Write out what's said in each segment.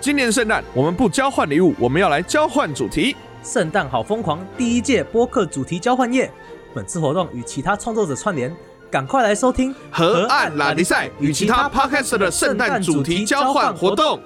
今年圣诞我们不交换礼物，我们要来交换主题。圣诞好疯狂！第一届播客主题交换夜，本次活动与其他创作者串联，赶快来收听河岸拉力赛与其他 podcast 的圣诞主题交换活动。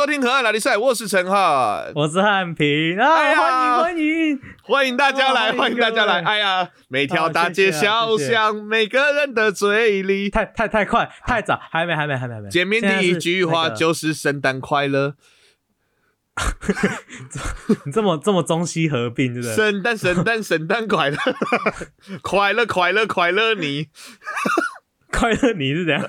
收听河岸拉力赛，我是陈汉，我是汉平啊，哎呀欢迎欢迎！欢迎大家来，哦欢迎大家来。哎呀，每条大街小巷，每个人的嘴里，太太太快，太早，还没还没还没还没。见面第一句话就是圣诞快乐，那个你这么这么中西合并，对不对？圣诞圣诞圣诞快乐，快乐快乐快乐你。快乐你是怎样？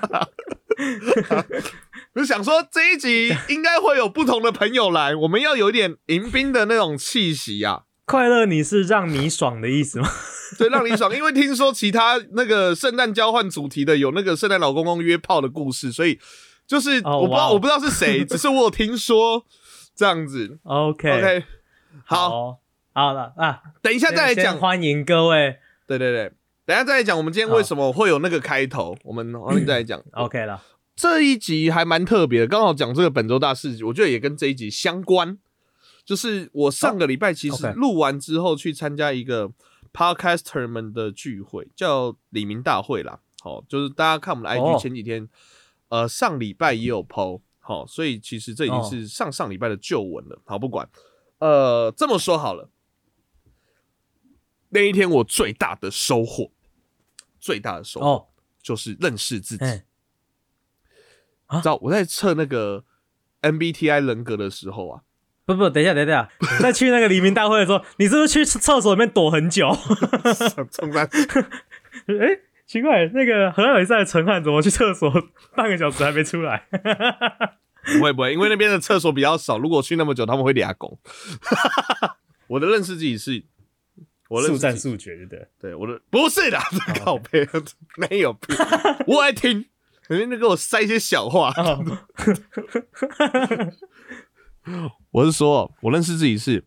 我就想说这一集应该会有不同的朋友来，我们要有一点迎宾的那种气息啊，快乐你是让你爽的意思吗？对，让你爽。因为听说其他那个圣诞交换主题的有那个圣诞老公公约炮的故事，所以就是哦我不知道、我不知道是谁，只是我有听说这样子。OK OK，好，好好了啊，等一下再来先讲。欢迎各位。对对对，等一下再来讲我们今天为什么会有那个开头，我们后面再来讲。OK 了，这一集还蛮特别的，刚好讲这个本周大事，我觉得也跟这一集相关。就是我上个礼拜其实录完之后去参加一个 podcaster 们的聚会，叫李明大会啦。好，就是大家看我们的哦 IG 前几天，呃，上礼拜也有 PO，好，所以其实这已经哦是上上礼拜的旧闻了。好，不管，呃，这么说好了，那一天我最大的收获，最大的收获哦，就是认识自己。哎，啊知道我在测那个 MBTI 人格的时候啊，不不，等一下，等一下，在去那个黎明大会的时候，你是不是去厕所里面躲很久？冲山哎，奇怪，那个河岸比赛的陈汉怎么去厕所半个小时还没出来？不会不会，因为那边的厕所比较少，如果去那么久，他们会俩拱。我的认识自己是，我认速战速决，对不对？对我的不是的，靠背没有屁，我爱听，里面在给我塞一些小话。哦，我是说，我认识自己是，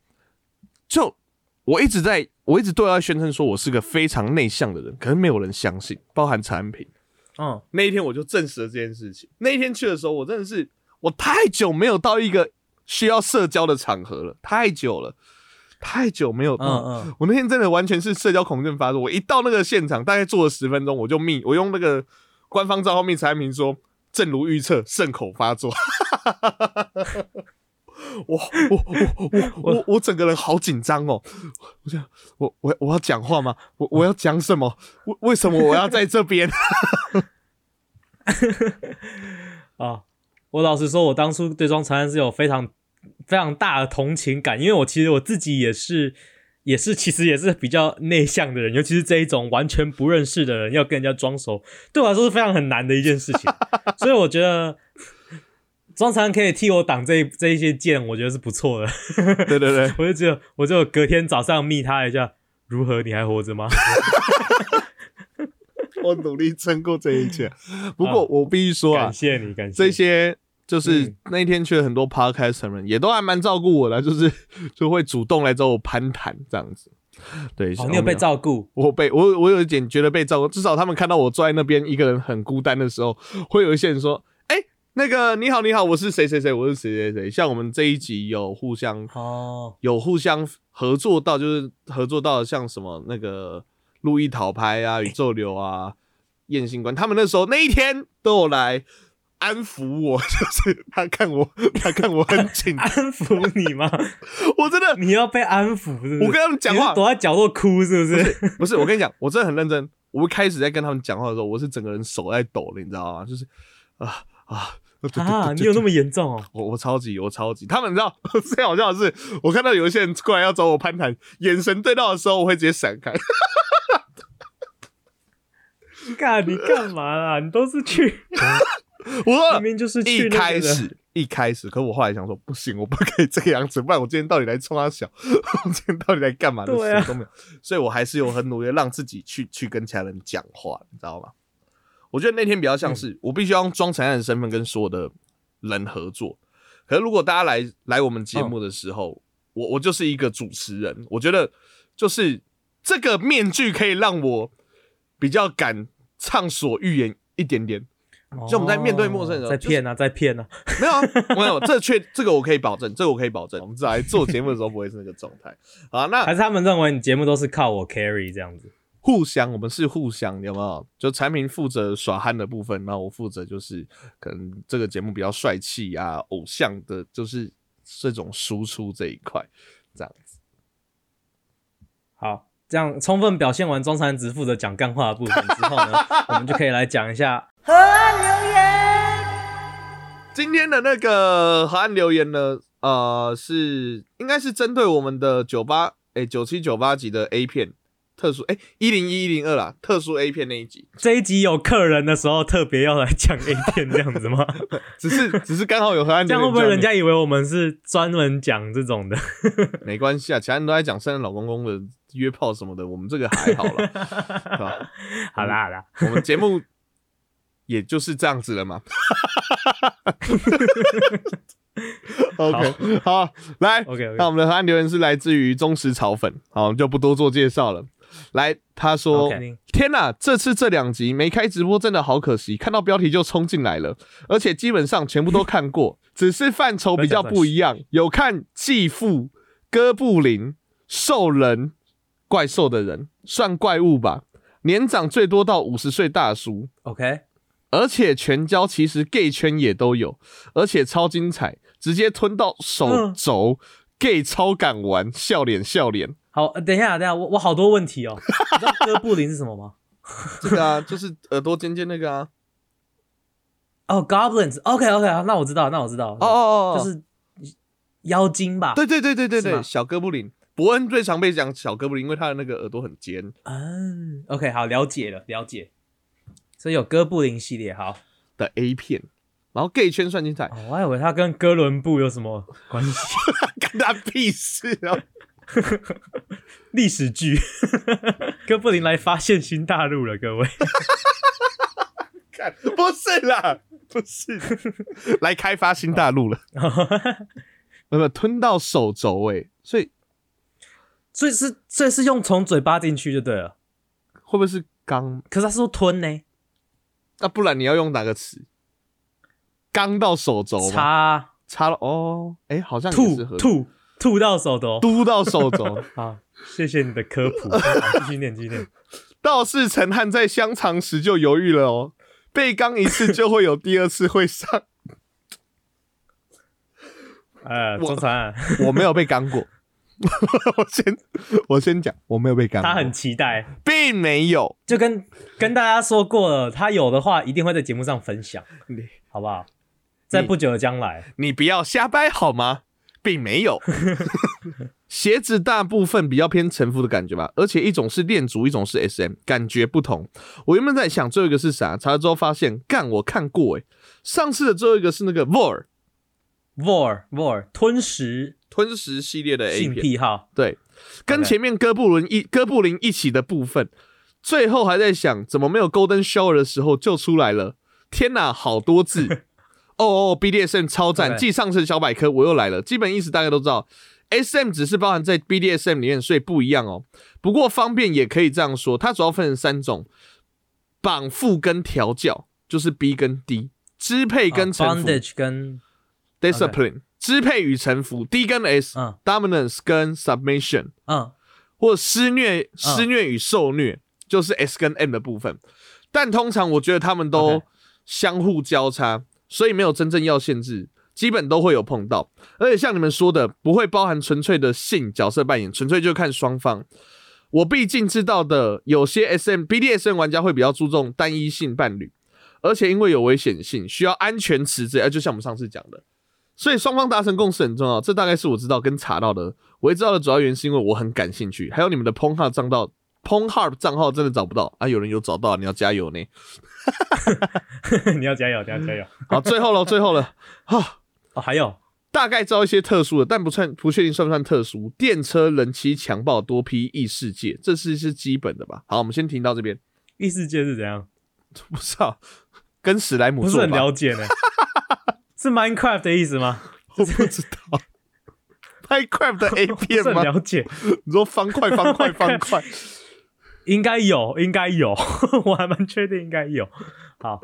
就我一直在，我一直对外宣称说我是个非常内向的人，可是没有人相信，包含产品。嗯，那一天我就证实了这件事情。那一天去的时候，我真的是我太久没有到一个需要社交的场合了，太久了，太久没有到。嗯嗯我那天真的完全是社交恐惧症发作。我一到那个现场，大概坐了十分钟，我就密，我用那个官方账号密才明说，正如预测，肾口发作。我我我我我我整个人好紧张哦！我想，我我我要讲话吗？我我要讲什么？为为什么我要在这边？啊，我老实说，我当初对庄长安是有非常非常大的同情感，因为我其实我自己也是也是其实也是比较内向的人，尤其是这一种完全不认识的人要跟人家装熟，对我来说是非常很难的一件事情，所以我觉得。庄长可以替我挡这一这一些剑，我觉得是不错的。对对对，我就只有我就隔天早上密他一下，如何？你还活着吗？我努力撑过这一切。不过我必须说啊感，谢你，感谢这些就是嗯那一天去了很多 podcast 人，也都还蛮照顾我的，就是 就会主动来找我攀谈这样子。对，哦，你有被照。顾我被我我有一点觉得被照顾，至少他们看到我坐在那边一个人很孤单的时候，会有一些人说：“哎、那个你好你好，我是谁谁谁，我是谁谁谁。”像我们这一集有互相哦。有互相合作到，就是合作到像什么那个路易讨拍啊、宇宙流啊、燕星官，他们那时候那一天都有来安抚我，就是他看我他看我很紧安抚你吗？我真的你要被安抚是不是？我跟他们讲话躲在角落哭是不是？不是，我跟你讲，我真的很认真。我一开始在跟他们讲话的时候，我是整个人手在抖的，你知道吗？就是啊啊，啊，你有那么严重哦？我我超级我超级，他们知道 最好笑的是，我看到有一些人过来要找我攀谈，眼神对到的时候，我会直接闪开。干你干嘛啦？你都是去，我说明明就是一开始一开始，可我后来想说，不行，我不可以这个样子，不然我今天到底来冲他小，我今天到底来干嘛的事都没有，所以我还是有很努力让自己去去跟其他人讲话，你知道吗？我觉得那天比较像嗯是、我必须要用装承认的身份跟所有的人合作。可是如果大家来来我们节目的时候，我我就是一个主持人，我觉得就是这个面具可以让我比较敢畅所欲言一点点。就我们在面对陌生人的时候在骗啊，在骗啊。没有啊，没有，这确 这个我可以保证，这个我可以保证，我们在做节目的时候不会是那个状态。好，那还是他们认为你节目都是靠我 carry 这样子？互相，我们是互相，有没有？就产品负责耍憨的部分，然后我负责就是可能这个节目比较帅气啊，偶像的，就是这种输出这一块，这样子。好，这样充分表现完中山只负责讲干话的部分之后呢，我们就可以来讲一下河岸留言，今天的那个河岸留言呢，呃，是应该是针对我们的九八哎九七九八级的 A 片特殊哎一零一一零二啦，特殊 A 片那一集，这一集有客人的时候特别要来讲 A 片这样子吗？只是只是刚好有河岸这，样会不会人家以为我们是专门讲这种的？没关系啊，其他人都在讲圣诞老公公的约炮什么的，我们这个还好了，是吧？好啦好啦，我们节目也就是这样子了嘛。OK，好，来 OK 那我们的河岸留言是来自于忠实草粉，好，我们就不多做介绍了。来，他说天哪，这次这两集没开直播真的好可惜，看到标题就冲进来了，而且基本上全部都看过，只是范畴比较不一样。有看继父、哥布林、兽人、怪兽的人，算怪物吧，年长最多到五十岁大叔，OK，而且全交其实 gay 圈也都有，而且超精彩，直接吞到手嗯肘、gay 超敢玩，笑脸笑脸。好，呃等一下等一下，我我好多问题哦。你知道哥布林是什么吗？这个啊，就是耳朵尖尖那个啊。哦，Goblins，OK OK，那我知道，那我知道，哦哦哦，就是妖精吧？对对对对对对，小哥布林。伯恩最常被讲小哥布林，因为他的那个耳朵很尖。嗯，OK，好，了解了，了解。所以有哥布林系列，好，的 A 片，然后 gay 圈算精彩，哦，我还以为他跟哥伦布有什么关系？干他屁事啊！历史剧，哥布林来发现新大陆了，各位。看，不是啦，不是，来开发新大陆了，没有吞到手肘哎，所以所以是，所以是用从嘴巴进去就对了。会不会是刚？可是他是说吞呢，那不然你要用哪个词？刚到手肘吗？插插了哦，哎，好像也吐吐吐到手肘。嘟到手肘。好，谢谢你的科普。好继续念，继续念。道士陈汉在香肠时就犹豫了哦，被刚一次就会有第二次会上。呃，我中传，我没有被刚过，我先我先讲，我没有被刚，他很期待，并没有。就跟跟大家说过了，他有的话一定会在节目上分享，你好不好？在不久的将来，你不要瞎掰好吗？并没有。鞋子大部分比较偏臣服的感觉吧，而且一种是恋足，一种是 SM，感觉不同。我原本在想最后一个是啥，查了之后发现，干我看过诶、上次的最后一个是那个 Vor vor vor 吞食吞食系列的 A 性片，癖好，对，跟前面哥布林一哥布林一起的部分，最后还在想怎么没有 Golden Shower 的时候就出来了。天哪，好多字！哦哦，BDSM 超赞继上次小百科我又来了，基本意思大家都知道。SM 只是包含在 BDSM 里面，所以不一样哦。不过方便也可以这样说，它主要分成三种：绑缚跟调教，就是 B 跟 D；支配跟啊臣服、跟 discipline；支配与臣服，D 跟 S；、嗯 dominance 跟 submission。嗯或施虐、施虐与受虐，就是 S 跟 M 的部分。但通常我觉得他们都相互交叉所以没有真正要限制，基本都会有碰到。而且像你们说的，不会包含纯粹的性角色扮演，纯粹就看双方。我毕竟知道的，有些 SM、BDSM 玩家会比较注重单一性伴侣，而且因为有危险性，需要安全词之类，呃就像我们上次讲的，所以双方达成共识很重要。这大概是我知道跟查到的，我会知道的主要原因是因为我很感兴趣。还有你们的 p o n h 账号 p o n h u b 账号真的找不到啊，有人有找到，你要加油呢。你要加油，你要加油。好，最后了，最后了，哈。哦，还有大概知道一些特殊的，但不算不确定算不算特殊。电车、人妻、强暴、多批异世界，这是是基本的吧？好，我们先停到这边。异世界是怎样？不知道跟史莱姆不是很了解呢。是 Minecraft 的意思吗？我不知道，Minecraft 的 A 不片是很吗？了解，你说方块方块方块，应该有，应该有，我还蛮确定应该有。好，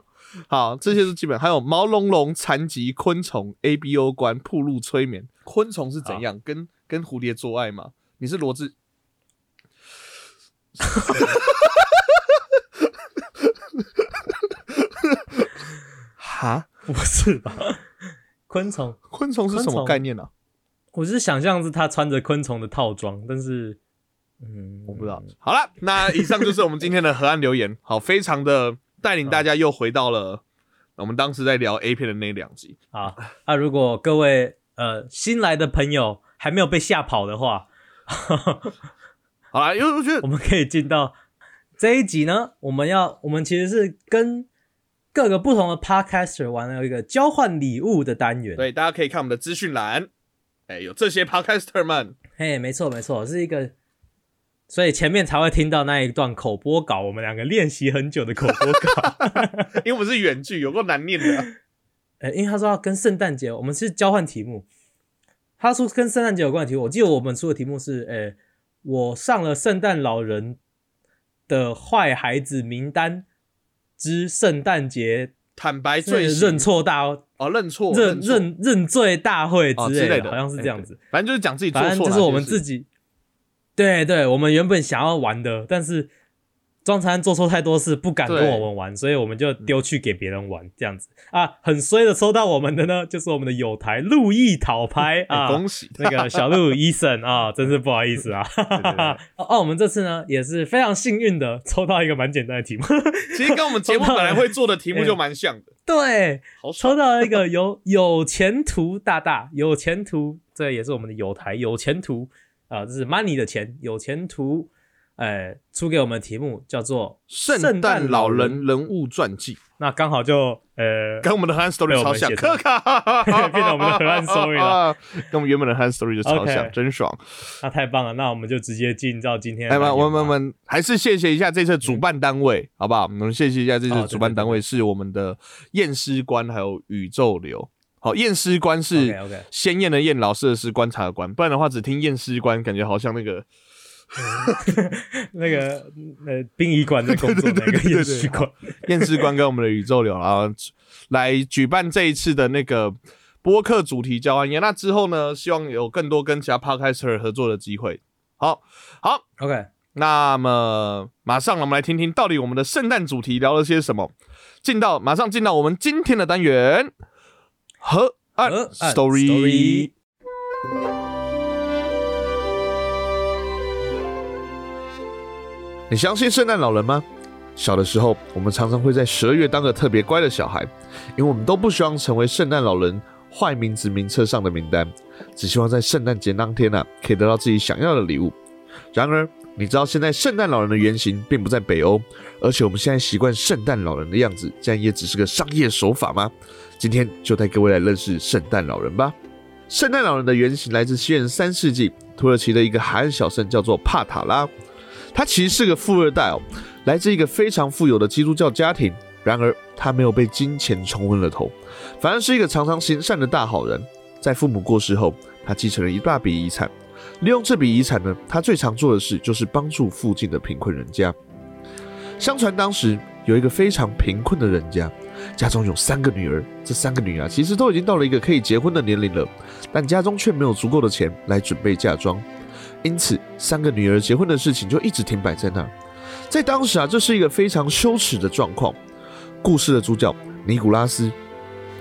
好，这些是基本，还有毛茸茸、残疾、昆虫、ABO 关、铺路、催眠。昆虫是怎样？跟跟蝴蝶做爱吗？你是罗志？哈？不是吧？昆虫，昆虫是什么概念呢、啊？我是想象是他穿着昆虫的套装，但是，嗯，我不知道。好了，那以上就是我们今天的河岸留言。好，非常的带领大家又回到了我们当时在聊 A 片的那两集。好，那、如果各位呃新来的朋友还没有被吓跑的话，好了，因为我觉得我们可以进到这一集呢。我们要，我们其实是跟各个不同的 podcaster 玩了一个交换礼物的单元。，对，大家可以看我们的资讯栏，哎，有这些 podcaster 们，嘿，没错没错，是一个，所以前面才会听到那一段口播稿，我们两个练习很久的口播稿。因为我们是远距，有够难念的啊、呃，因为他说要跟圣诞节，我们是交换题目。他说跟圣诞节有关的题目，我记得我们出的题目是，呃，我上了圣诞老人的坏孩子名单之圣诞节坦白罪认错大哦，认错认认认罪大会之类的，好像是这样子。反正就是讲自己做错，反正就是我们自己，对对，我们原本想要玩的，但是庄残做错太多事，不敢跟我们玩，所以我们就丢去给别人玩，这样子。啊，很衰的抽到我们的呢，就是我们的友台路易讨拍 哎啊，恭喜。那个小鹿医生啊，真是不好意思啊。对对 哦哦，我们这次呢也是非常幸运的抽到一个蛮简单的题目，其实跟我们节目本来会做的题目就蛮像的，对，抽到了一个有有前途大大有前途，这也是我们的友台有前途啊、这是 money 的钱有前途，呃，出给我们的题目叫做圣诞老人人物传记，那刚好就呃，跟我们的 Han 被 Story 超像，可卡变成我们的河岸 story 了，跟我们原本的 Han Story 就超像真爽。那太棒了，那我们就直接进到今天的哎，我单元吧们我们我们还是谢谢一下这次主办单位，好不好？我们谢谢一下这次主办单位是我们的验尸官还有宇宙流。好，验尸官是鲜艳的验，老师的是观察的观，不然的话只听验尸官，感觉好像那个 那个呃殡仪馆的工作那个验尸官，验尸官跟我们的宇宙流，然后来举办这一次的那个播客主题交换宴。那之后呢，希望有更多跟其他 podcaster 合作的机会。好，好，OK，那么马上我们来听听到底我们的圣诞主题聊了些什么。进到马上进到我们今天的单元河岸 story。你相信圣诞老人吗？小的时候，我们常常会在十二月当个特别乖的小孩，因为我们都不希望成为圣诞老人坏名字名册上的名单，只希望在圣诞节当天啊，可以得到自己想要的礼物。然而，你知道现在圣诞老人的原型并不在北欧，而且我们现在习惯圣诞老人的样子，这样也只是个商业手法吗？今天就带各位来认识圣诞老人吧。圣诞老人的原型来自西元三世纪土耳其的一个海岸小镇，叫做帕塔拉。他其实是个富二代哦，来自一个非常富有的基督教家庭。然而，他没有被金钱冲昏了头，反而是一个常常行善的大好人。在父母过世后，他继承了一大笔遗产，利用这笔遗产呢，他最常做的事就是帮助附近的贫困人家。相传当时有一个非常贫困的人家，家中有三个女儿，这三个女儿其实都已经到了一个可以结婚的年龄了，但家中却没有足够的钱来准备嫁妆。因此，三个女儿结婚的事情就一直停摆在那儿。在当时啊，这是一个非常羞耻的状况。故事的主角尼古拉斯，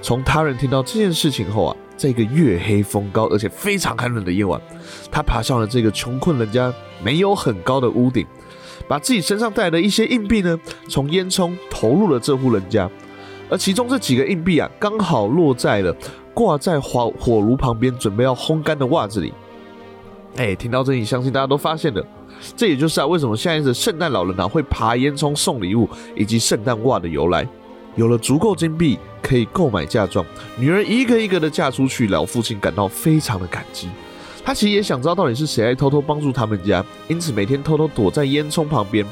从他人听到这件事情后啊，在一个月黑风高而且非常寒冷的夜晚，他爬上了这个穷困人家没有很高的屋顶，把自己身上带来的一些硬币呢，从烟囱投入了这户人家。而其中这几个硬币啊，刚好落在了挂在火火炉旁边准备要烘干的袜子里。哎，听到这里，相信大家都发现了，这也就是啊，为什么现在的圣诞老人啊会爬烟囱送礼物，以及圣诞袜的由来。有了足够金币，可以购买嫁妆，女儿一个一个的嫁出去，老父亲感到非常的感激。他其实也想知道到底是谁来偷偷帮助他们家，因此每天偷偷躲在烟囱旁边。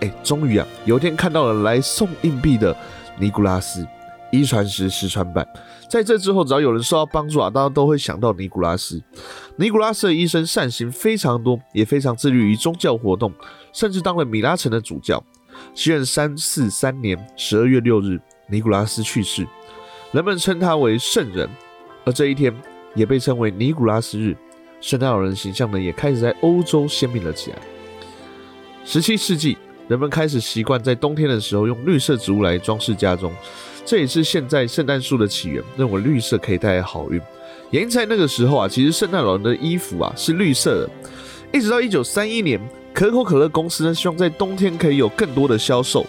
哎，终于啊，有一天看到了来送硬币的尼古拉斯，一传十，十传百。在这之后，只要有人受到帮助啊，大家都会想到尼古拉斯。尼古拉斯的医生善行非常多，也非常致力于宗教活动，甚至当了米拉城的主教。西元三四三年十二月六日，尼古拉斯去世，人们称他为圣人，而这一天也被称为尼古拉斯日。圣诞老人形象呢，也开始在欧洲鲜明了起来。十七世纪，人们开始习惯在冬天的时候用绿色植物来装饰家中，这也是现在圣诞树的起源。认为绿色可以带来好运。也因在那个时候啊，其实圣诞老人的衣服啊是绿色的。一直到一九三一年，可口可乐公司呢希望在冬天可以有更多的销售，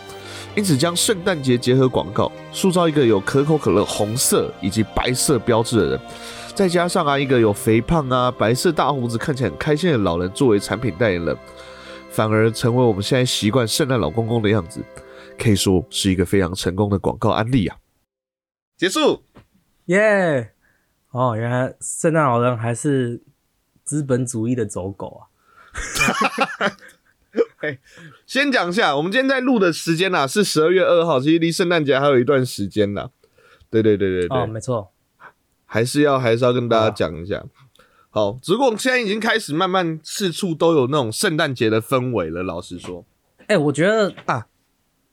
因此将圣诞节结合广告，塑造一个有可口可乐红色以及白色标志的人。再加上啊，一个有肥胖啊、白色大胡子、看起来很开心的老人作为产品代言人，反而成为我们现在习惯圣诞老公公的样子，可以说是一个非常成功的广告案例啊。结束，耶！哦，原来圣诞老人还是资本主义的走狗啊！先讲一下，我们今天在录的时间呐是十二月二号，其实离圣诞节还有一段时间呐。对对对对对，哦，没错。还是要还是要跟大家讲一下，好，只不过现在已经开始慢慢四处都有那种圣诞节的氛围了。老实说，哎，我觉得啊，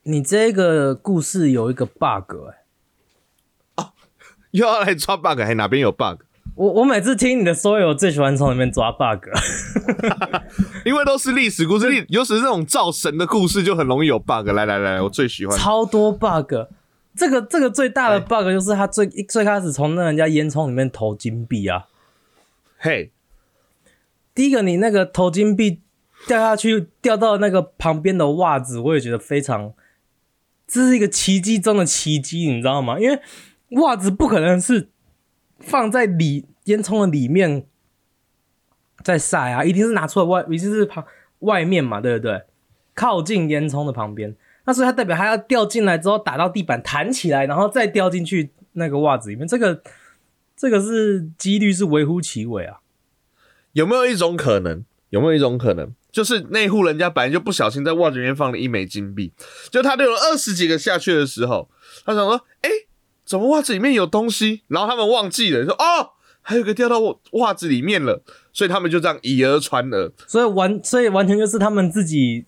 你这个故事有一个 bug，哎，哦，又要来抓 bug，还哪边有 bug？我我每次听你的所有，最喜欢从里面抓 bug，因为都是历史故事，历 尤其是这种造神的故事，就很容易有 bug。来来来，我最喜欢超多 bug。这个这个最大的 bug 就是他最最开始从那人家烟囱里面投金币啊，嘿，第一个你那个投金币掉下去掉到那个旁边的袜子，我也觉得非常，这是一个奇迹中的奇迹，你知道吗？因为袜子不可能是放在里烟囱的里面在晒啊，一定是拿出来外，一定是旁外面嘛，对不对？靠近烟囱的旁边。那所以它代表它要掉进来之后打到地板弹起来，然后再掉进去那个袜子里面，这个这个是几率是微乎其微啊。有没有一种可能？有没有一种可能，就是那户人家本来就不小心在袜子里面放了一枚金币，就他丢了二十几个下去的时候，他想说：“哎，怎么袜子里面有东西？”然后他们忘记了，说：“哦，还有个掉到袜子里面了。”所以他们就这样以讹传讹，所以完，所以完全就是他们自己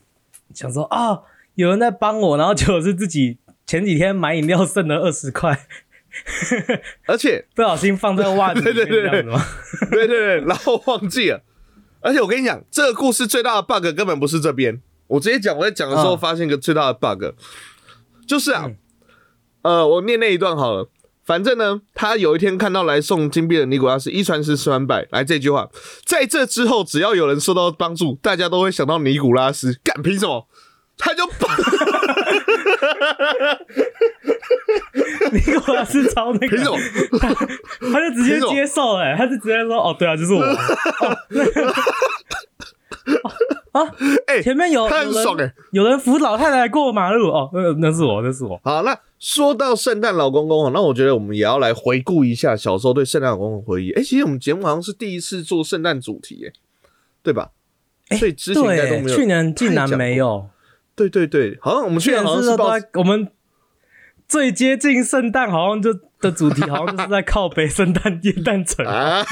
想说啊。有人在帮我，然后就是自己前几天买饮料剩了二十块，而且 不小心放在袜子 里面这样子吗？对对对，然后忘记了。而且我跟你讲，这个故事最大的 bug 根本不是这边。我直接讲，我在讲的时候发现一个最大的 bug，就是啊，呃，我念那一段好了。反正呢，他有一天看到来送金币的尼古拉斯一传十，十传百。来这句话，在这之后，只要有人受到帮助，大家都会想到尼古拉斯。干凭什么？他就把，尼古拉斯超那个，他就直接接受哎，他就直接说哦，对啊，就是我。啊，哎，前面有很爽哎，有人扶老太太过马路哦，那那是我，那是我。好，那说到圣诞老公公那我觉得我们也要来回顾一下小时候对圣诞老公公的回忆。哎，其实我们节目好像是第一次做圣诞主题，哎，对吧？所以之前应该都没有，去年竟然没有。对对对，好像我们去年好像是我们最接近圣诞，好像就的主题好像就是在靠北圣诞夜诞城啊，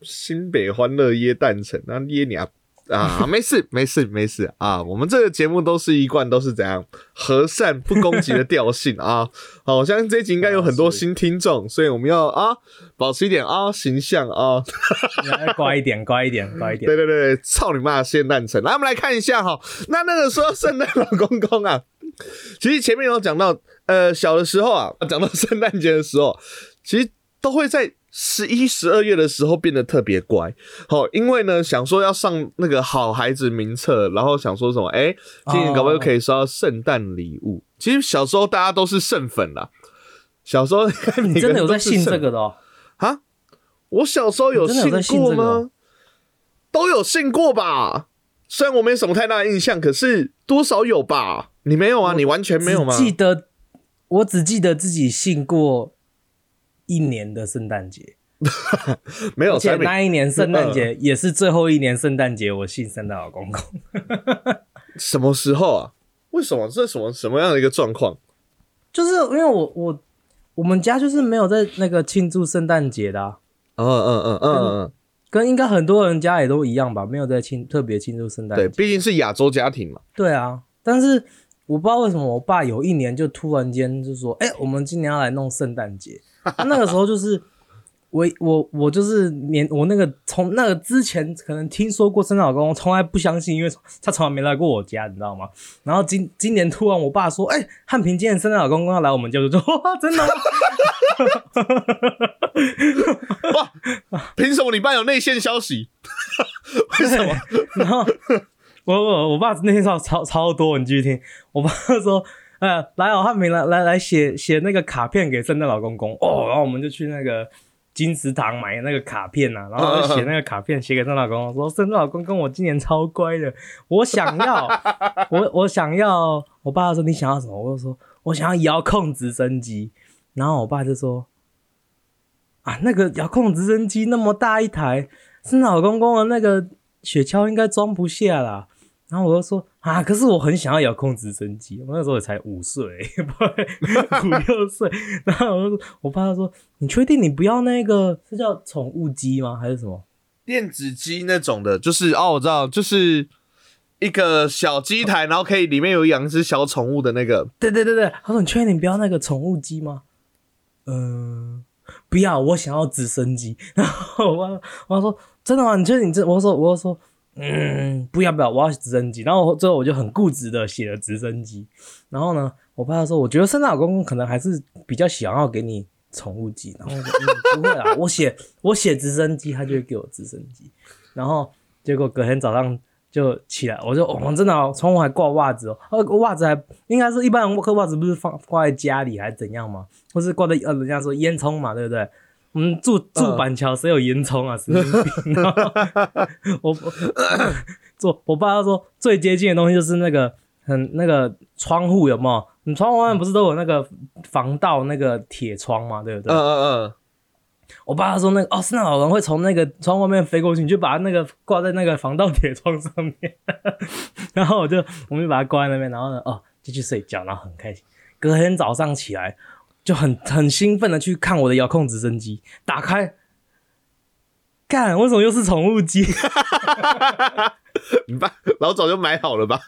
新北欢乐耶诞城，那耶你啊。啊，没事没事没事啊！我们这个节目都是一贯都是怎样和善不攻击的调性啊。好，我相信这集应该有很多新听众，所以我们要啊保持一点啊形象啊，乖一点乖一点乖一点。对对对，操你妈圣诞城！来，我们来看一下哈。那那个说圣诞老公公啊，其实前面有讲到，呃，小的时候啊，讲到圣诞节的时候，其实都会在。十一、十二月的时候变得特别乖，好，因为呢想说要上那个好孩子名册，然后想说什么，哎，今年搞不好可以收到圣诞礼物。其实小时候大家都是圣粉啦，小时候你真的有在信这个的哦？啊，我小时候有信过吗？都有信过吧，虽然我没什么太大的印象，可是多少有吧？你没有啊？你完全没有吗？记得，我只记得自己信过。一年的圣诞节 没有，而且那一年圣诞节也是最后一年圣诞节，我信圣诞老公公。什么时候啊？为什么？这是什么什么样的一个状况？就是因为我我我们家就是没有在那个庆祝圣诞节的、啊，嗯嗯嗯嗯嗯，跟应该很多人家也都一样吧，没有在庆特别庆祝圣诞对，节。毕竟是亚洲家庭嘛。对啊，但是我不知道为什么我爸有一年就突然间就说：“哎、我们今年要来弄圣诞节。”那个时候就是我我我就是年我那个从那个之前可能听说过圣诞老公公，从来不相信，因为他从来没来过我家，你知道吗？然后今今年突然我爸说：“哎、汉平今年圣诞老公公要来我们家。”我就说：“哇，真的吗？”凭什么你爸有内线消息？为什么？然后我我我爸那天超超超多，你继续听。我爸说，呃，来哦，汉平来来来写写那个卡片给圣诞老公公哦，然后我们就去那个金石堂买那个卡片呐、啊，然后就写那个卡片写给圣诞老公公，说圣诞老公公我今年超乖的，我想要我我想要，我爸说你想要什么？我就说我想要遥控直升机，然后我爸就说。啊，那个遥控直升机那么大一台，圣诞老公公的那个雪橇应该装不下啦。然后我就说啊，可是我很想要遥控直升机，我那时候也才五岁，五六岁。然后我就说，我爸就说，你确定你不要那个是叫宠物机吗？还是什么？电子机那种的，就是哦，我知道，就是一个小机台，然后可以里面有养一只小宠物的那个。对对对对，他说你确定你不要那个宠物机吗？嗯、不要，我想要直升机。然后我我说真的吗？你确定你这？我说我说嗯，不要不要，我要直升机。然后最后我就很固执的写了直升机。然后呢，我爸说我觉得圣诞老公公可能还是比较想要给你宠物机。然后我说嗯不会啦，我写我写直升机，他就会给我直升机。然后结果隔天早上就起来，我就哦，真的、哦，窗户还挂袜子哦，呃，袜子还应该是一般人挂袜子不是放挂在家里还是怎样吗？或是挂在呃人家说烟囱嘛，对不对？我们住住板桥，谁有烟囱啊？神经病！我 我做我爸说最接近的东西就是那个很那个窗户有没有？你窗户外面不是都有那个防盗那个铁窗嘛，对不对？嗯嗯嗯，我爸说那个哦，圣诞老人会从那个窗外面飞过去，你就把那个挂在那个防盗铁窗上面，然后我就我们就把它挂在那边，然后呢哦就去睡觉，然后很开心。隔天早上起来就很很兴奋的去看我的遥控直升机，打开，干为什么又是宠物机？你爸老早就买好了吧？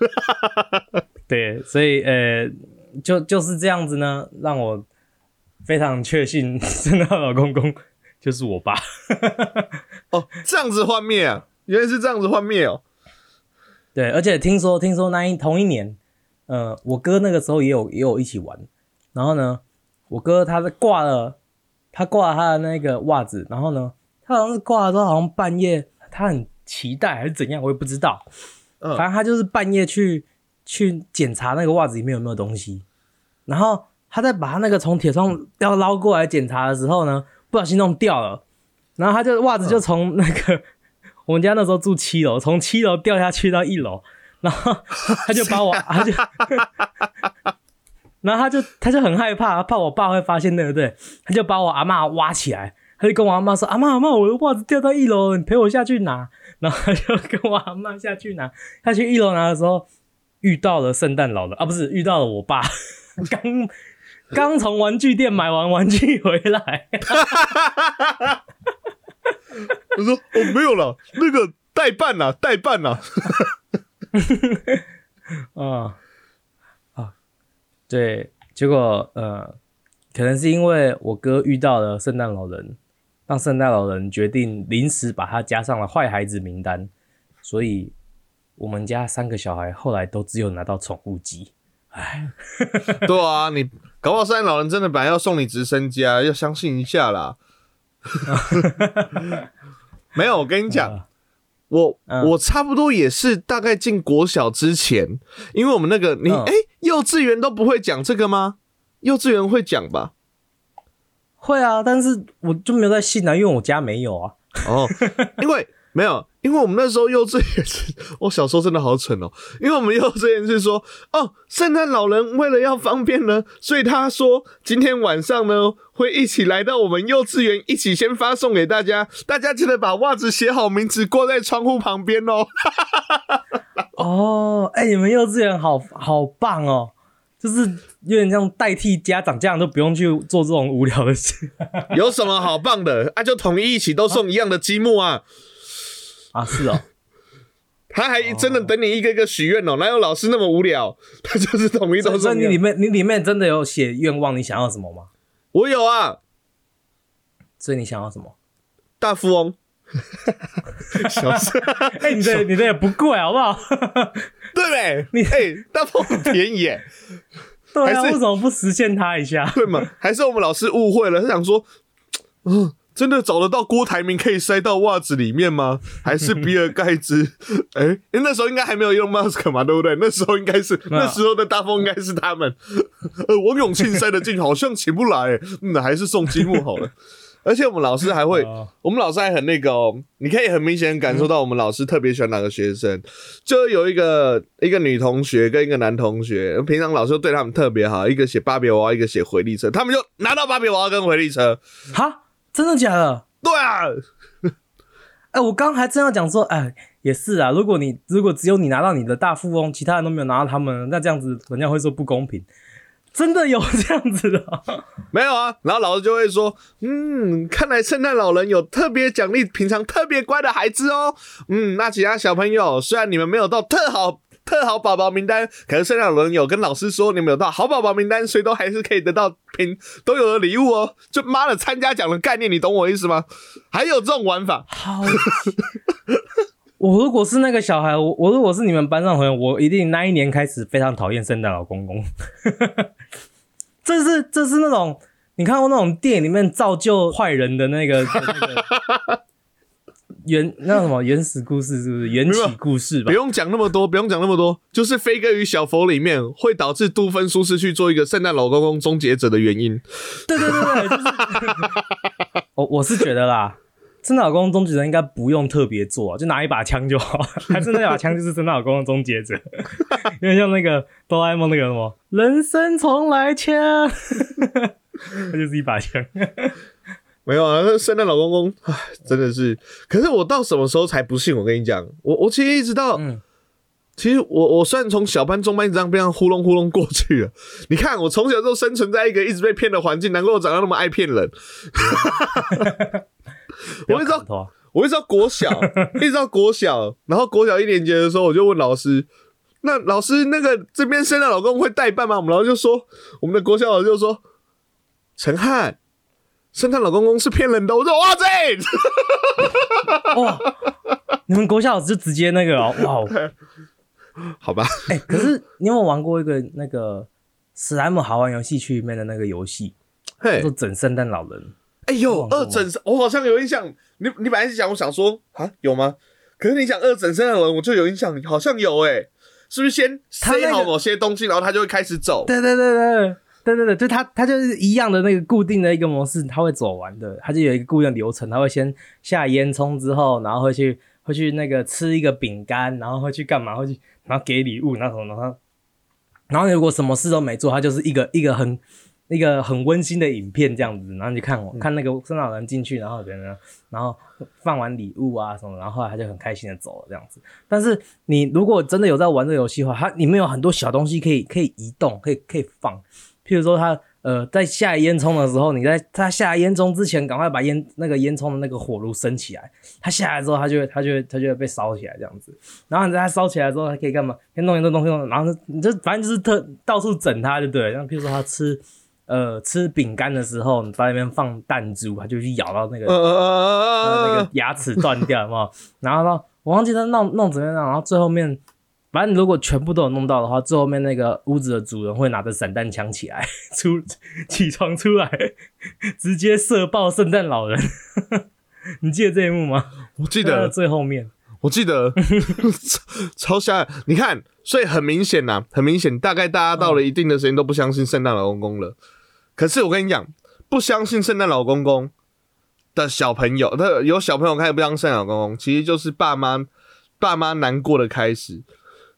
对，所以呃就就是这样子呢，让我非常确信真的老公公就是我爸。哦，这样子幻灭啊，原来是这样子幻灭哦。对，而且听说听说那一同一年，呃，我哥那个时候也有也有一起玩，然后呢，我哥他是挂了他挂了他的那个袜子，然后呢，他好像是挂了之后，好像半夜他很期待还是怎样，我也不知道，嗯。反正他就是半夜去去检查那个袜子里面有没有东西，然后他在把他那个从铁窗要捞过来检查的时候呢，不小心弄掉了，然后他就袜子就从那个、我们家那时候住七楼，从七楼掉下去到一楼，然后他就把我，他就，然后他就他就很害怕，怕我爸会发现，对不对？他就把我阿嬷挖起来，他就跟我阿妈说：“阿妈阿妈，我的袜子掉到一楼了，你陪我下去拿。”然后他就跟我阿妈下去拿，他去一楼拿的时候遇到了圣诞老人啊，不是遇到了我爸，刚刚从玩具店买完玩具回来。我说哦，没有了，那个代办啦，代办啦。啊 啊，对，结果呃，可能是因为我哥遇到了圣诞老人，让圣诞老人决定临时把他加上了坏孩子名单，所以我们家三个小孩后来都只有拿到宠物机。哎，对啊，你搞不好圣诞老人真的本来要送你直升机啊，要相信一下啦。没有，我跟你讲，呃我、嗯我差不多也是大概进国小之前，因为我们那个你哎、嗯幼稚园都不会讲这个吗？幼稚园会讲吧？会啊，但是我就没有在信啊，因为我家没有啊。哦，因为没有，因为我们那时候幼稚园是，我小时候真的好蠢哦。因为我们幼稚园是说，哦，圣诞老人为了要方便呢，所以他说今天晚上呢会一起来到我们幼稚园，一起先发送给大家，大家记得把袜子写好名字挂在窗户旁边哦。哦，哎、你们幼稚园好好棒哦，就是有点像代替家长，家长都不用去做这种无聊的事 有什么好棒的？啊，就统一一起都送一样的积木啊！啊。是哦，他还真的等你一个一个许愿哦，哪有老师那么无聊？他就是统一都所以所以送一样。你里面你里面真的有写愿望，你想要什么吗？我有啊，所以你想要什么？大富翁。小事，哎、你的你的也不贵，好不好？对呗？你哎、大富翁很便宜耶，对啊，为什么不实现他一下？对吗？还是我们老师误会了？他想说，嗯，真的找得到郭台铭可以塞到袜子里面吗？还是比尔盖茨？哎、那时候应该还没有用 Musk 嘛，对不对？那时候应该是 那时候的大风应该是他们。呃，王永庆塞得进，好像起不来、嗯，还是送积木好了。而且我们老师还会，哦我们老师还很那个哦，你可以很明显地感受到我们老师特别喜欢哪个学生，就有一个一个女同学跟一个男同学，平常老师都对他们特别好，一个写芭比娃娃，一个写回力车，他们就拿到芭比娃娃跟回力车。哈，真的假的？对啊，哎、我刚还真要讲说，哎，也是啊。如果你如果只有你拿到你的大富翁，其他人都没有拿到他们，那这样子人家会说不公平。真的有这样子的哦、没有啊，然后老师就会说，嗯，看来圣诞老人有特别奖励平常特别乖的孩子哦。嗯，那其他小朋友虽然你们没有到特好特好宝宝名单，可是圣诞老人有跟老师说你们有到好宝宝名单，所以都还是可以得到平都有的礼物哦。就妈的参加奖的概念，你懂我意思吗？还有这种玩法，好，我如果是那个小孩，我我如果是你们班上朋友，我一定那一年开始非常讨厌圣诞老公公。这是这是那种你看过那种电影里面造就坏人的那个原那什么原始故事是不是原起故事吧不？用讲那么多，不用讲那么多，就是《飞哥与小佛》里面会导致杜芬舒斯去做一个圣诞老公公终结者的原因。对对对对，就是 我我是觉得啦，圣诞老公公终结者应该不用特别做，就拿一把枪就好，还是那把枪就是圣诞老公公终结者，有点像那个哆啦 A 梦那个什么人生重来枪，它就是一把枪。没有啊，那圣诞老公公，唉，真的是。可是我到什么时候才不信？我跟你讲，我我其实一直到，嗯其实我我虽然从小班、中班一直这样被这样糊弄糊弄过去了。你看，我从小就生存在一个一直被骗的环境，难怪我长得那么爱骗人。我一直我一直到国小，一直到国小，然后国小一年级的时候，我就问老师：“那老师，那个这边圣诞老公会代办吗？”我们老师就说：“我们的国小老师就说，陈汉，圣诞老公公是骗人的。”我说：“哇塞！”哇，你们国小就直接那个哦，哇哦，好吧，哎、可是你有没有玩过一个那个史莱姆好玩游戏区里面的那个游戏，嘿叫做，整圣诞老人？哎呦，二整，我好像有印象。你你本来是讲，我想说啊，有吗？可是你讲二整圣诞老人，我就有印象，好像有哎、是不是先塞好某些东西，然后他就会开始走？对对对对对对对，就它它就是一样的那个固定的一个模式，它会走完的，它就有一个固定的流程，它会先下烟囱之后，然后会去会去那个吃一个饼干，然后会去干嘛？会去然后给礼物，然后什么，然后然后如果什么事都没做，它就是一个一个很一个很温馨的影片这样子，然后你看我、看那个圣诞老人进去，然后别人然后放完礼物啊什么，然后后来他就很开心的走了这样子。但是你如果真的有在玩这个游戏的话，它里面有很多小东西可以可以移动，可以可以放。譬如说他呃在下烟囱的时候，你在他下烟囱之前，赶快把烟那个烟囱的那个火炉升起来。他下来之后，他就会他就会他就会被烧起来这样子。然后你在他烧起来之后，还可以干嘛？可以弄一弄东西弄，然后你就反正就是特到处整他就对了。像譬如说他吃。呃，吃饼干的时候，你在那边放弹珠，他就去咬到那个呃呃呃那呃个牙齿断掉，有没有？然后呢，我忘记他弄弄怎么样，然后最后面，反正如果全部都有弄到的话，最后面那个屋子的主人会拿着散弹枪起来，出起床出来，直接射爆圣诞老人。你记得这一幕吗？我记得，最后面，我记得，超吓！你看，所以很明显呐、很明显，大概大家到了一定的时间都不相信圣诞老公公了。可是我跟你讲，不相信圣诞老公公的小朋友，他有小朋友开始不相信圣诞老公公，其实就是爸妈爸妈难过的开始，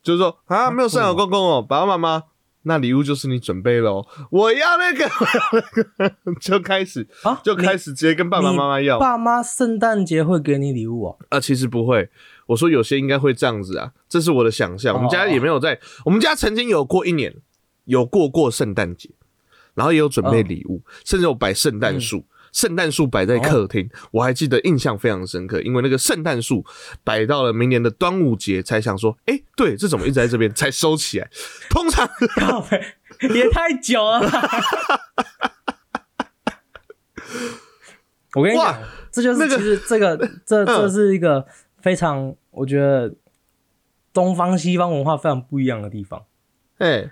就是说啊，没有圣诞老公公哦，爸爸妈妈。那礼物就是你准备喽，我要那个，我要那个，就开始啊就开始直接跟爸爸妈妈要。爸妈圣诞节会给你礼物哦。啊，其实不会。我说有些应该会这样子啊，这是我的想象。我们家也没有在，我们家曾经有过一年，有过过圣诞节，然后也有准备嗯礼物，甚至有摆圣诞树。圣诞树摆在客厅，我还记得印象非常深刻，因为那个圣诞树摆到了明年的端午节，才想说，哎、对，这怎么一直在这边才收起来？通常也太久了。我跟你哇讲，这就是那个其实这个这嗯这是一个非常我觉得东方西方文化非常不一样的地方。哎、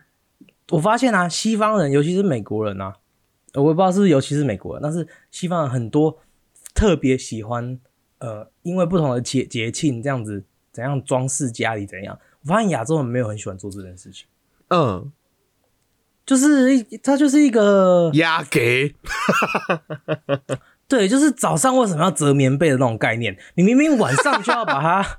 我发现啊，西方人尤其是美国人啊，我也不知道是不是尤其是美国人，但是西方人很多特别喜欢呃，因为不同的节节庆这样子怎样装饰家里怎样。我发现亚洲人没有很喜欢做这件事情，嗯，就是一它就是一个压给，对，就是早上为什么要折棉被的那种概念，你明明晚上就要把它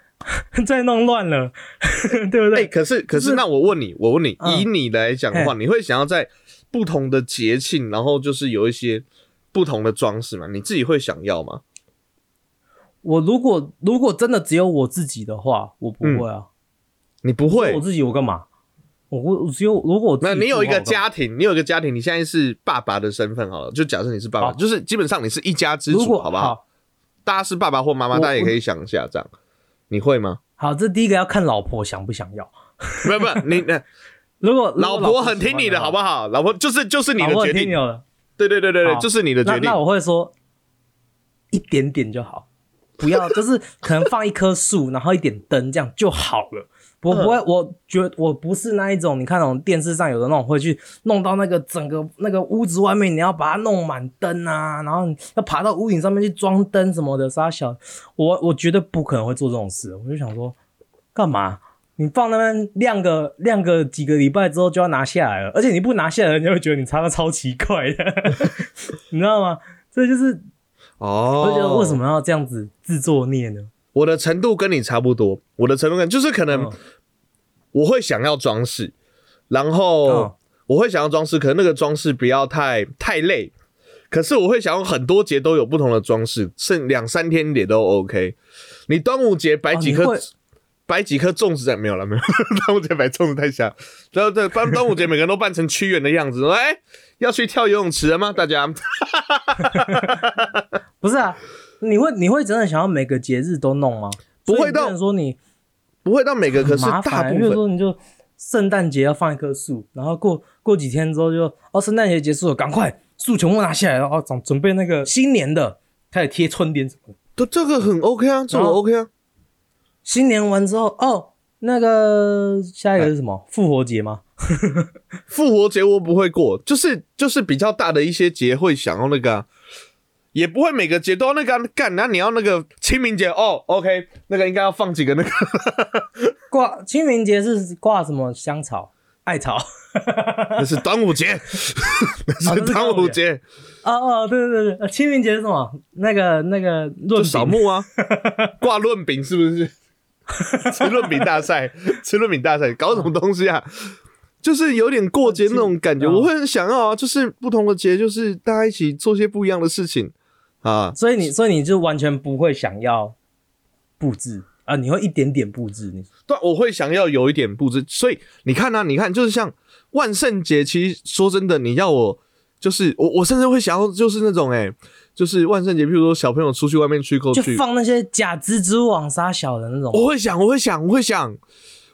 再弄乱了，对不哎、对？可是可是是那我问你，我问你，嗯以你来讲的话，你会想要在不同的节庆，然后就是有一些不同的装饰嘛？你自己会想要吗？我如果如果真的只有我自己的话，我不会啊。你不会我？自己我干嘛？我我我只有如果我那你有一个家庭，你有一个家庭，你现在是爸爸的身份好了，就假设你是爸爸，就是基本上你是一家之主，好不好？大家是爸爸或妈妈，大家也可以想一下，这样你会吗？好，这第一个要看老婆想不想要。没有没有，你那 如果老婆很听你的，好不好？老婆就是就是你的决定，很听你的，对对对对对，就是你的决定那那。我会说一点点就好，不要 就是可能放一棵树，然后一点灯这样就好了。我不会，我觉得我不是那一种，你看那种电视上有的那种会去弄到那个整个那个屋子外面，你要把它弄满灯啊，然后要爬到屋顶上面去装灯什么的，傻小，我我绝对不可能会做这种事。我就想说，干嘛？你放那边晾个晾个几个礼拜之后就要拿下来了，而且你不拿下来，人家会觉得你擦的超奇怪的，你知道吗？这就是哦我就觉得为什么要这样子自作孽呢？我的程度跟你差不多，我的程度跟就是可能嗯我会想要装饰，然后嗯我会想要装饰，可能那个装饰不要太太累，可是我会想要很多节都有不同的装饰，剩两三天也都 OK。你端午节摆几颗、摆几颗粽子在没有了没有，端午节摆粽子太瞎。然后对，端端午节每个人都扮成屈原的样子，说哎、要去跳游泳池了吗？大家 不是啊，你会你会真的想要每个节日都弄吗？不会到说你不会到每个，可很是麻烦，比如说你就圣诞节要放一棵树，然后过过几天之后就哦圣诞节结束了，赶快树全部拿下来，然后准准备那个新年的开始贴春联什么的。这这个很 OK 啊，这个 OK 啊。新年完之后哦，那个下一个是什么？复活节吗？复活节我不会过，就是就是比较大的一些节会想要那个、啊，也不会每个节都要那个啊干。那你要那个清明节哦，OK，那个应该要放几个那个，挂清明节是挂什么香草、艾草？那是端午节，那是端午节，哦哦，对对对对，呃清明节是什么？那个那个就论扫墓啊，挂论饼是不是？吃论饼大赛，吃论饼大赛，搞什么东西啊？就是有点过节那种感觉，嗯我会很想要啊，就是不同的节，就是大家一起做些不一样的事情啊。所以你所以你就完全不会想要布置啊，你会一点点布置你。对，我会想要有一点布置，所以你看呢、你看就是像万圣节，其实说真的，你要我就是我，我甚至会想要就是那种哎、就是万圣节，譬如说小朋友出去外面去购去，就放那些假蜘蛛网杀小的那种。我会想，我会想，我会想，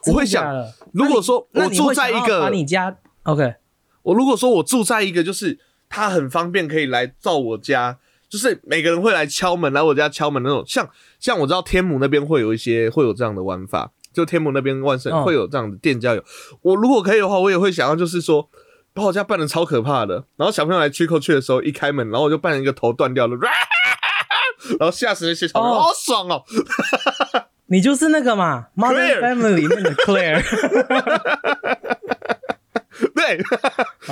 我会想，真的假的如果说那你我住在一那你会想要把个，你家 OK 我如果说我住在一个，就是他很方便可以来到我家。就是每个人会来敲门，来我家敲门那种，像像我知道天母那边会有一些会有这样的玩法，就天母那边万圣、嗯会有这样的店家有。我如果可以的话，我也会想要就是说，把我家扮的超可怕的，然后小朋友来去扣去的时候，一开门，然后我就扮成一个头断掉了，然后吓死那些小朋友，哦好爽哦！你就是那个嘛《Modern Family》里面的 Claire 对，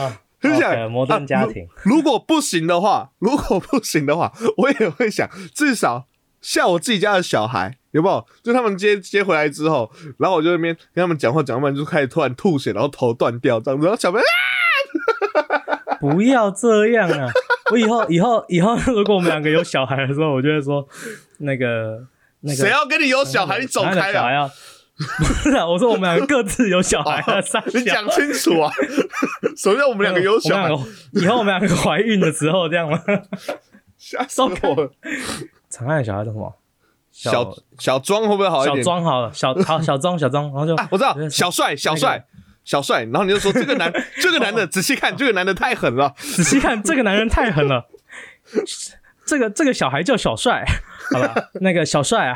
啊，很想 OK，摩登家庭。如果不行的话，如果不行的话，我也会想，至少像我自己家的小孩，有没有？就他们接接回来之后，然后我就那边跟他们讲话，讲完就开始突然吐血，然后头断掉这样子，然后小朋友、啊、不要这样啊！我以后以后 以后，如果我们两个有小孩的时候，我就会说那个那个谁要跟你有小孩？你走开了。小孩要 不是啊，我说我们两个各自有小孩了，三你讲清楚啊！首先我们两个有小孩以后我们两个怀孕的时候这样吗？吓死我了！长安的小孩叫什么？小小庄会不会好一点小点？庄好了，小好小庄小庄，然后就啊，我知道小帅小帅小帅，然后你就说这个男 这个男的仔细看，这个男的太狠了。仔细看，这个男人太狠了。这个这个小孩叫小帅，好吧？那个小帅啊，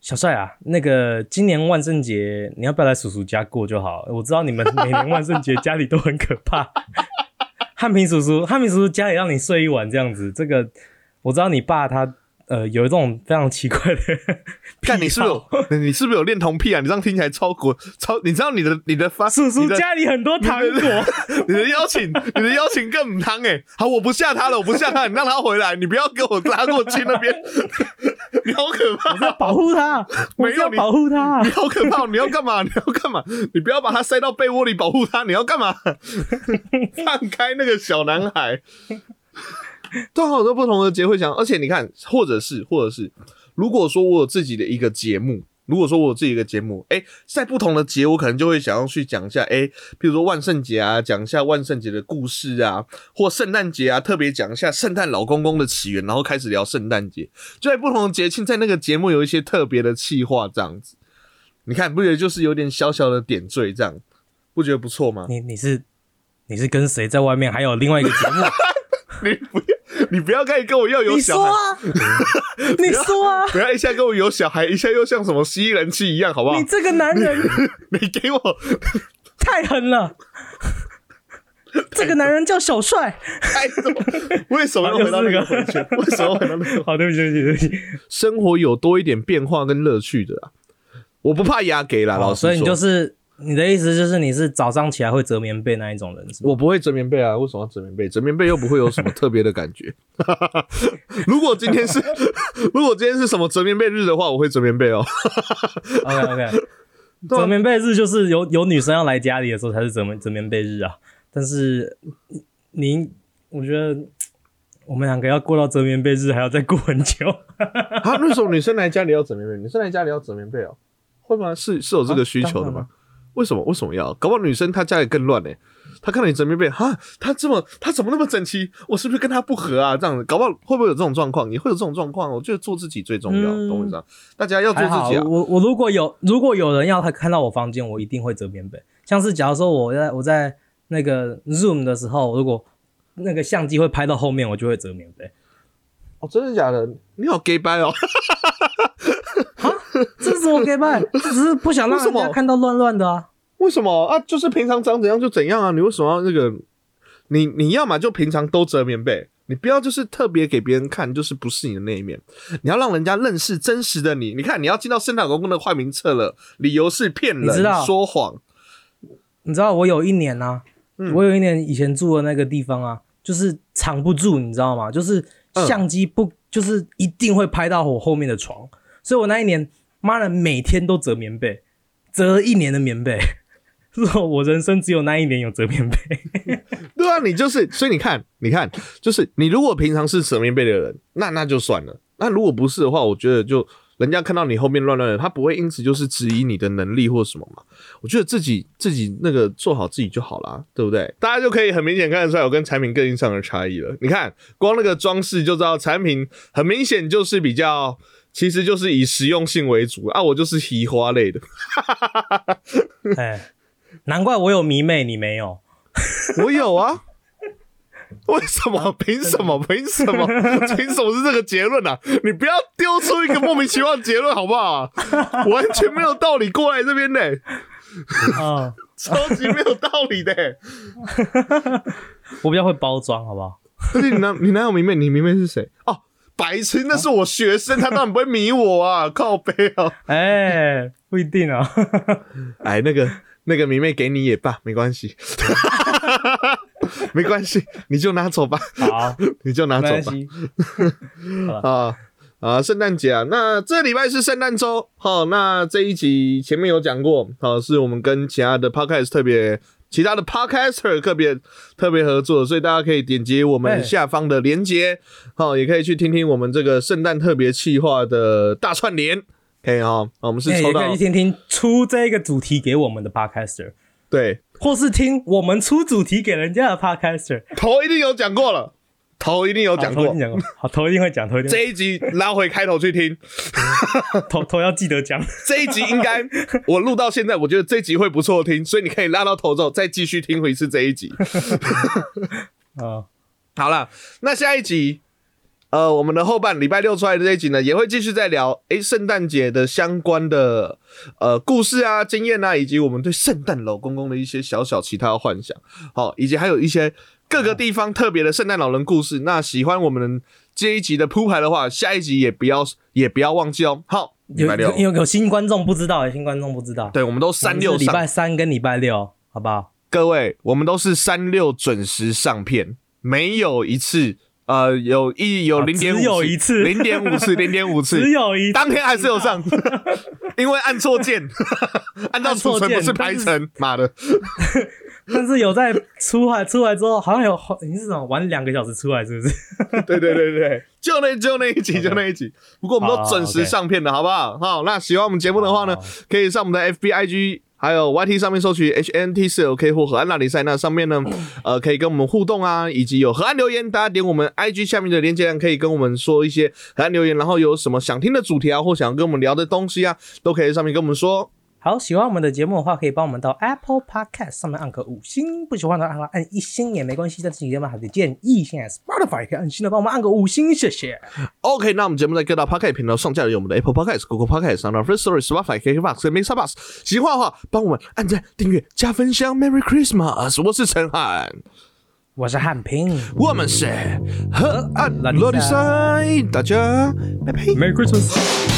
小帅啊，那个今年万圣节你要不要来叔叔家过就好？我知道你们每年万圣节家里都很可怕。汉平叔叔，汉平叔叔家里让你睡一晚这样子，这个我知道你爸他呃有一种非常奇怪的 看你是不是有 你是不是有恋童癖啊？你这样听起来超国超，你知道你的你的发叔叔的家里很多糖果，你的邀请，你的邀请更汤哎、好，我不吓他了，我不吓他，你让他回来，你不要给我拉过去那边，你好可怕，要保护他，我要保护他你。好可怕，你要干嘛？你要干嘛？你不要把他塞到被窝里保护他，你要干嘛？放开那个小男孩。都有好多不同的节会讲，而且你看，或者是，或者是，如果说我有自己的一个节目，如果说我有自己一个节目，哎、在不同的节，我可能就会想要去讲一下，哎、比如说万圣节啊，讲一下万圣节的故事啊，或圣诞节啊，特别讲一下圣诞老公公的起源，然后开始聊圣诞节，就在不同的节庆，在那个节目有一些特别的气话，这样子，你看，不觉得就是有点小小的点缀，这样不觉得不错吗？你你是你是跟谁在外面？还有另外一个节目？你不要，你不要开始跟我要有小孩，说啊，你说啊，不要一下跟我有小孩，一下又像什么吸人气一样，好不好你？这个男人 你给我，太狠了。这个男人叫小帅。为什么要回到那个回圈？为什么要回到那个？好，对不起，对不起，对不起。生活有多一点变化跟乐趣的啊！我不怕压给啦，老哦，师。所以你就是你的意思就是你是早上起来会折棉被那一种人是吗？我不会折棉被啊，为什么要折棉被？折棉被又不会有什么特别的感觉。如果今天是 如果今天是什么折棉被日的话，我会折棉被哦。OK OK，折棉被日就是有有女生要来家里的时候才是折棉折棉被日啊。但是您，我觉得我们两个要过到折棉被日还要再过很久。啊，为什么女生来家里要折棉被？女生来家里要折棉被哦？会吗？是是有这个需求的吗？为什么？为什么要？搞不好女生她家里更乱呢、她看到你折棉被，哈，她这么她怎么那么整齐？我是不是跟她不合啊？这样子，搞不好会不会有这种状况？也会有这种状况。我觉得做自己最重要，嗯懂我意思吗？大家要做，自己啊。我我如果有如果有人要他看到我房间，我一定会折棉被。像是假如说我在我在那个 Zoom 的时候，如果那个相机会拍到后面，我就会折棉被。哦，真的假的？你好 gay 掰哦！这是我给办，只是不想让人家看到乱乱的啊。为什么啊？就是平常长怎样就怎样啊？你为什么要那个？你你要么就平常都折棉被，你不要就是特别给别人看，就是不是你的那一面。你要让人家认识真实的你。你看，你要进到圣诞老公公的坏名册了，理由是骗人你知道、说谎。你知道我有一年啊，嗯我有一年以前住的那个地方啊，就是藏不住，你知道吗？就是嗯相机不，就是一定会拍到我后面的床，所以我那一年妈的每天都折棉被，折一年的棉被。是我人生只有那一年有折棉被，对啊，你就是，所以你看，你看，就是你如果平常是折棉被的人，那那就算了。那如果不是的话，我觉得就人家看到你后面乱乱的，他不会因此就是质疑你的能力或什么嘛。我觉得自己自己那个做好自己就好啦，对不对？大家就可以很明显看得出来我跟产品个性上的差异了。你看，光那个装饰就知道产品很明显就是比较。其实就是以实用性为主啊，我就是移花类的，哎，难怪我有迷妹，你没有。我有啊。为什么？凭什么？凭什么？凭什么是这个结论啊？你不要丢出一个莫名其妙的结论好不好？完全没有道理过来这边的、啊、超级没有道理的、我比较会包装，好不好？而且你男你男友迷妹，你迷妹是谁？哦，白痴，那是我学生，他当然不会迷我啊，靠背啊！哎，不一定啊。哎，那个那个迷妹给你也罢，没关系，没关系，你就拿走吧，好，你就拿走吧。啊啊，圣诞节啊，那这礼拜是圣诞周，好，那这一集前面有讲过，好，是我们跟其他的 podcast 特别。其他的 podcaster 特别特别合作，所以大家可以点击我们下方的链接，好，也可以去听听我们这个圣诞特别企划的大串联，可以哦，我们是哎抽到。欸可以去听听出这个主题给我们的 podcaster，对。或是听我们出主题给人家的 podcaster。头一定有讲过了，头一定有讲过好头一定。讲过，好，头一定会讲，头一定这一集拉回开头去听，头 头要记得讲。这一集应该我录到现在，我觉得这一集会不错听，所以你可以拉到头之后再继续听回一次这一集。啊，好了，那下一集，呃，我们的后半礼拜六出来的这一集呢，也会继续再聊诶圣诞节的相关的呃故事啊、经验啊，以及我们对圣诞老公公的一些小小其他的幻想，好、以及还有一些各个地方特别的圣诞老人故事。那喜欢我们这一集的铺排的话，下一集也不要也不要忘记哦。好，礼拜六有，有有新观众不知道，有新观众不知道。对，我们都三六礼拜三跟礼拜六，好不好？各位，我们都是三六准时上片，没有一次，呃，有一有啊零点五，只有一次零点五次，零点五次，只有一 当天还是有上，因为按错键，按到储存不是排程，妈的，但是有在出来出来之后，好像有你是怎么玩两个小时出来，是不是？对对对对，就那就那一集，就那一集。不过我们都准时上片的，好不好？好，那喜欢我们节目的话呢，可以上我们的 FB、IG。还有 YT 上面搜取 HNT 四 OK 或河岸拉力赛，那上面呢，呃，可以跟我们互动啊，以及有河岸留言，大家点我们 IG 下面的链接栏，可以跟我们说一些河岸留言，然后有什么想听的主题啊，或想跟我们聊的东西啊，都可以在上面跟我们说。好，喜欢我们的节目的话，可以帮我们到 Apple Podcast 上面按个五星；不喜欢的话按一星也没关系。但是你有没有好的建议？现在 Spotify 也可以按心的帮我们按个五星，谢谢。OK，那我们节目在各大 Podcast 频道上架了，有我们的 Apple Podcast、Google Podcast、s o u n d First Story、Spotify、KKBox 跟 Mixer Bus。喜欢的话，帮我们按赞、订阅、加分享。Merry Christmas！我是陈汉，我是汉平我们是河岸落地赛，大家拜拜。，Merry Christmas。